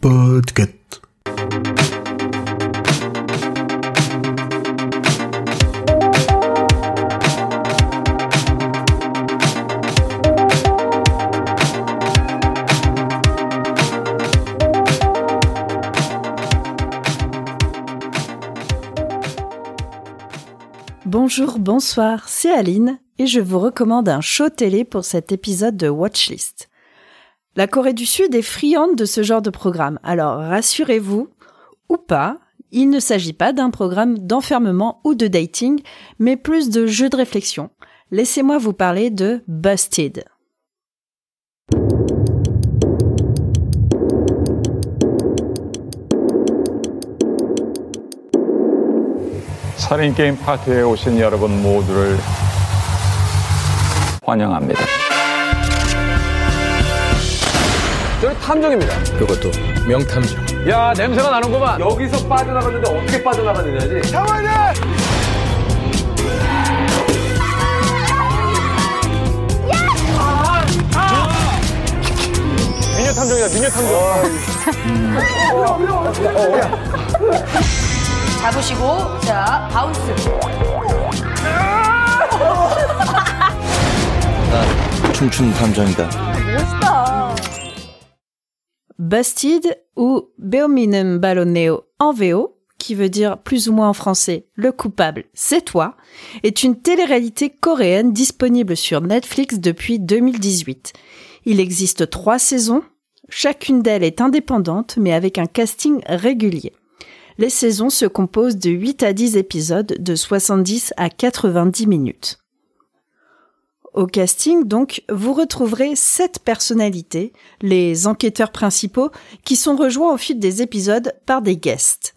Podcast. Bonjour, bonsoir, c'est Aline et je vous recommande un show télé pour cet épisode de Watchlist. La Corée du Sud est friande de ce genre de programme, alors rassurez-vous, ou pas, il ne s'agit pas d'un programme d'enfermement ou de dating, mais plus de jeu de réflexion. Laissez-moi vous parler de Busted. 살인 게임 파티에 오신 여러분 모두를 환영합니다. 저는 탐정입니다. 그것도 명탐정. 야 냄새가 나는구만. 여기서 빠져나갔는데 어떻게 빠져나갔느냐지. 미녀 탐정이다. 미녀 탐정. 잡으시고 자 바운스 춤춘 탐정이다. Busted ou Beominem Balloneo en VO, qui veut dire plus ou moins en français le coupable, c'est toi, est une télé-réalité coréenne disponible sur Netflix depuis 2018. Il existe trois saisons, chacune d'elles est indépendante mais avec un casting régulier. Les saisons se composent de 8 à 10 épisodes de 70 à 90 minutes. Au casting, donc, vous retrouverez sept personnalités, les enquêteurs principaux, qui sont rejoints au fil des épisodes par des guests.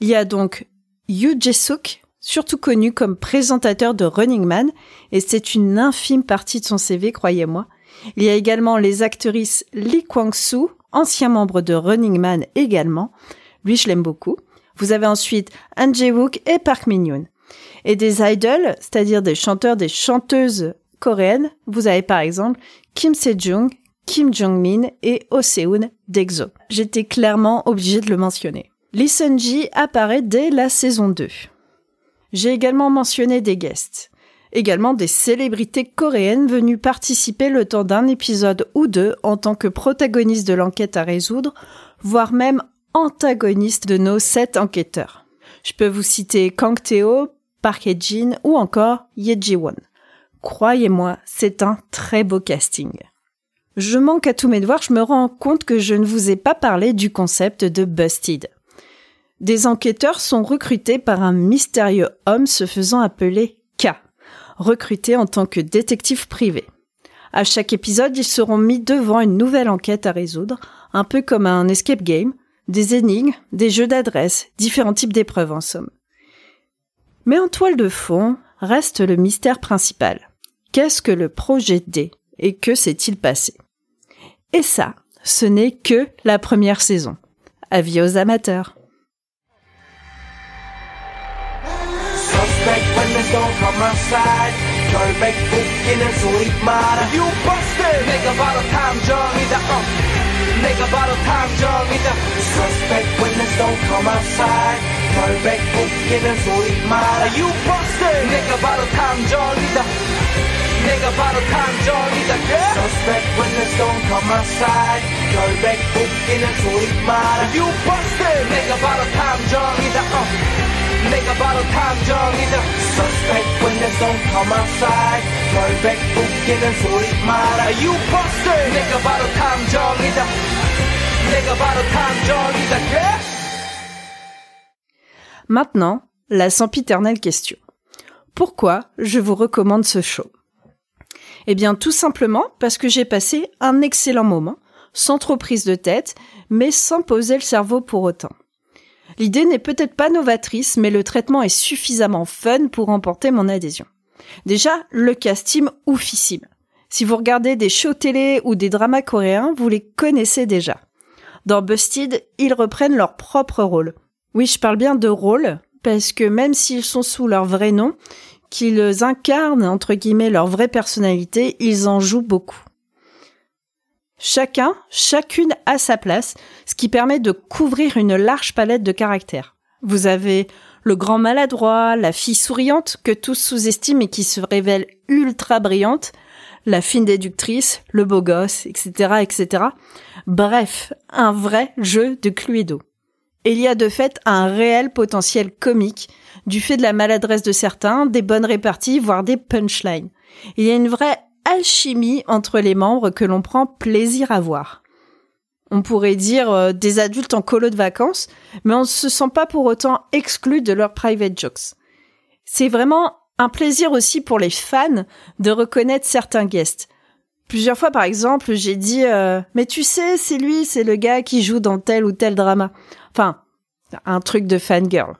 Il y a donc Yoo Jae-suk, surtout connu comme présentateur de Running Man, et c'est une infime partie de son CV, croyez-moi. Il y a également les actrices Lee Kwang-soo, ancien membre de Running Man également. Lui, je l'aime beaucoup. Vous avez ensuite Han Jae-wook et Park Min-yoon. Et des idols, c'est-à-dire des chanteurs, des chanteuses coréennes, vous avez par exemple Kim Se-jung, Kim Jong-min et Oh Se-eun d'EXO. J'étais clairement obligée de le mentionner. Lee Sun-ji apparaît dès la saison 2. J'ai également mentionné des guests. Également des célébrités coréennes venues participer le temps d'un épisode ou deux en tant que protagonistes de l'enquête à résoudre, voire même antagonistes de nos sept enquêteurs. Je peux vous citer Kang Tae-ho, Park Hae-jin ou encore Ye Ji-won. Croyez-moi, c'est un très beau casting. Je manque à tous mes devoirs, je me rends compte que je ne vous ai pas parlé du concept de Busted. Des enquêteurs sont recrutés par un mystérieux homme se faisant appeler K, recruté en tant que détective privé. À chaque épisode, ils seront mis devant une nouvelle enquête à résoudre, un peu comme un escape game, des énigmes, des jeux d'adresse, différents types d'épreuves en somme. Mais en toile de fond reste le mystère principal. Qu'est-ce que le projet D et que s'est-il passé? Et ça, ce n'est que la première saison. Avis aux amateurs. 내가 바로 탐정이다 uh. 내가 바로 탐정이다 Suspect when the don't come outside 결백 웃기는 소리마다 You busted 내가 바로 탐정이다 내가 바로 탐정이다 yeah. Suspect when the don't come outside 결백 웃기는 소리마다 You busted 내가 바로 탐정이다 uh. 내가 바로 탐정이다 Suspect when the don't come outside 결백 웃기는 소리 마라 You busted 내가 바로 탐정이다 내가 바로 탐정이다 yeah? Maintenant, la sempiternelle question. Pourquoi je vous recommande ce show Eh bien, tout simplement parce que j'ai passé un excellent moment, sans trop prise de tête, mais sans poser le cerveau pour autant. L'idée n'est peut-être pas novatrice, mais le traitement est suffisamment fun pour remporter mon adhésion. Déjà, le casting oufissime. Si vous regardez des shows télé ou des dramas coréens, vous les connaissez déjà. Dans Busted, ils reprennent leur propre rôle. Oui, je parle bien de rôle, parce que même s'ils sont sous leur vrai nom, qu'ils incarnent, entre guillemets, leur vraie personnalité, ils en jouent beaucoup. Chacun, chacune a sa place, ce qui permet de couvrir une large palette de caractères. Vous avez le grand maladroit, la fille souriante que tous sous-estiment et qui se révèle ultra brillante, la fine déductrice, le beau gosse, etc., etc. Bref, un vrai jeu de Cluedo. Il y a de fait un réel potentiel comique du fait de la maladresse de certains, des bonnes réparties, voire des punchlines. Il y a une vraie alchimie entre les membres que l'on prend plaisir à voir. On pourrait dire euh, des adultes en colo de vacances, mais on ne se sent pas pour autant exclu de leurs private jokes. C'est vraiment un plaisir aussi pour les fans de reconnaître certains guests. Plusieurs fois, par exemple, j'ai dit euh, Mais tu sais, c'est lui, c'est le gars qui joue dans tel ou tel drama. Enfin, un truc de fangirl.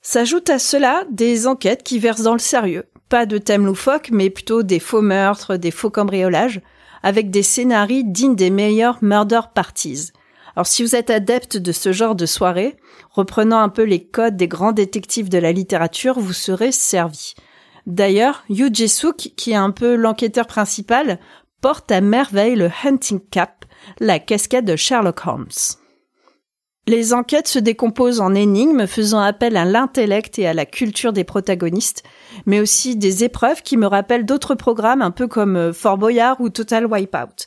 S'ajoutent à cela des enquêtes qui versent dans le sérieux. Pas de thème loufoque, mais plutôt des faux meurtres, des faux cambriolages, avec des scénarios dignes des meilleurs murder parties. Alors si vous êtes adepte de ce genre de soirée, reprenant un peu les codes des grands détectives de la littérature, vous serez servi. D'ailleurs, Yu Jae-suk, qui est un peu l'enquêteur principal, porte à merveille le hunting cap, la casquette de Sherlock Holmes. Les enquêtes se décomposent en énigmes faisant appel à l'intellect et à la culture des protagonistes, mais aussi des épreuves qui me rappellent d'autres programmes un peu comme euh, Fort Boyard ou Total Wipeout.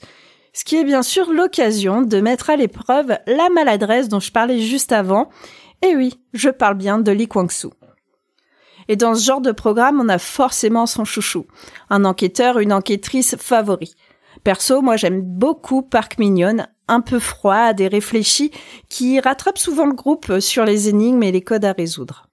Ce qui est bien sûr l'occasion de mettre à l'épreuve la maladresse dont je parlais juste avant. Et oui, je parle bien de Lee Kwang-soo. Et dans ce genre de programme, on a forcément son chouchou, un enquêteur, une enquêtrice favori. Perso, moi j'aime beaucoup Park Mignon, un peu froide et réfléchi, qui rattrape souvent le groupe sur les énigmes et les codes à résoudre.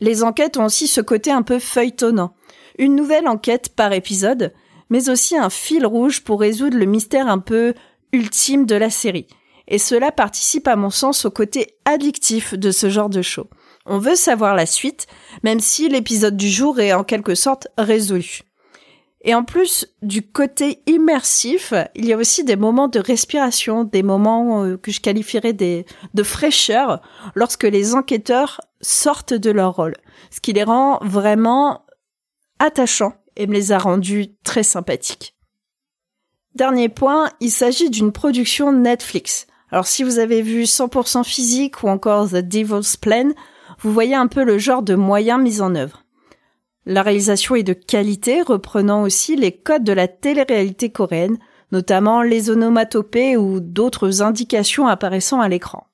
Les enquêtes ont aussi ce côté un peu feuilletonnant. Une nouvelle enquête par épisode, mais aussi un fil rouge pour résoudre le mystère un peu ultime de la série. Et cela participe à mon sens au côté addictif de ce genre de show. On veut savoir la suite, même si l'épisode du jour est en quelque sorte résolu. Et en plus du côté immersif, il y a aussi des moments de respiration, des moments euh, que je qualifierais de fraîcheur lorsque les enquêteurs sortent de leur rôle. Ce qui les rend vraiment attachants et me les a rendus très sympathiques. Dernier point, il s'agit d'une production Netflix. Alors si vous avez vu 100% physique ou encore The Devil's Plan, vous voyez un peu le genre de moyens mis en œuvre. La réalisation est de qualité, reprenant aussi les codes de la télé-réalité coréenne, notamment les onomatopées ou d'autres indications apparaissant à l'écran.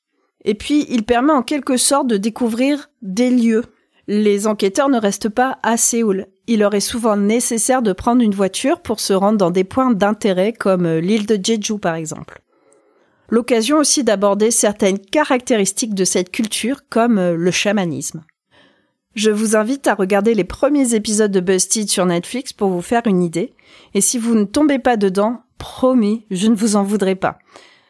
Et puis, il permet en quelque sorte de découvrir des lieux. Les enquêteurs ne restent pas à Séoul. Il leur est souvent nécessaire de prendre une voiture pour se rendre dans des points d'intérêt comme l'île de Jeju par exemple. L'occasion aussi d'aborder certaines caractéristiques de cette culture comme le chamanisme. Je vous invite à regarder les premiers épisodes de Busted sur Netflix pour vous faire une idée. Et si vous ne tombez pas dedans, promis, je ne vous en voudrais pas.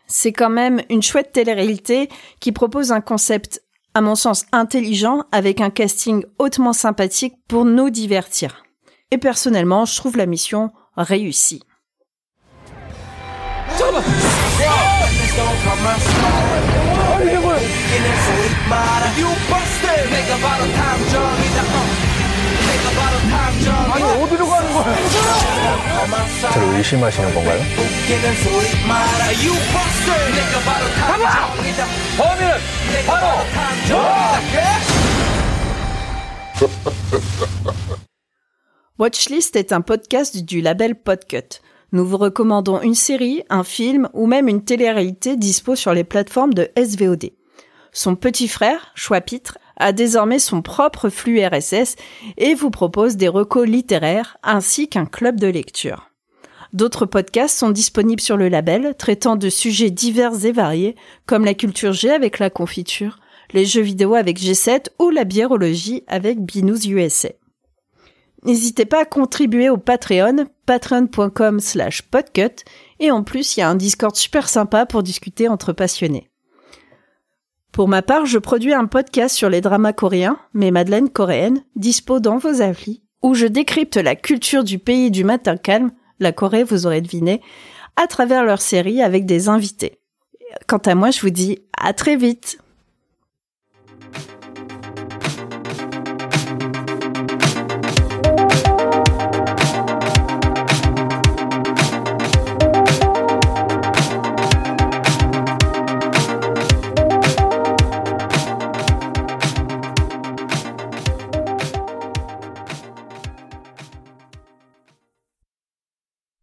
C'est quand même une chouette télé-réalité qui propose un concept, à mon sens, intelligent avec un casting hautement sympathique pour nous divertir. Et personnellement, je trouve la mission réussie. 아니 어디로 가는 거야? 저를 의심하시는 건가요? 범인은 바로 Watchlist est un podcast du label Podcut. Nous vous recommandons une série, un film ou même une télé-réalité dispo sur les plateformes de SVOD. Son petit frère, Choix-Pitre, a désormais son propre flux RSS et vous propose des recos littéraires ainsi qu'un club de lecture. D'autres podcasts sont disponibles sur le label, traitant de sujets divers et variés, comme la culture G avec la confiture, les jeux vidéo avec G7 ou la biérologie avec Binous USA. N'hésitez pas à contribuer au Patreon, patreon.com slash podcut, et en plus il y a un Discord super sympa pour discuter entre passionnés. Pour ma part, je produis un podcast sur les dramas coréens, mes madeleines coréennes, dispo dans vos applis, où je décrypte la culture du pays du matin calme, la Corée, vous aurez deviné, à travers leurs séries avec des invités. Quant à moi, je vous dis à très vite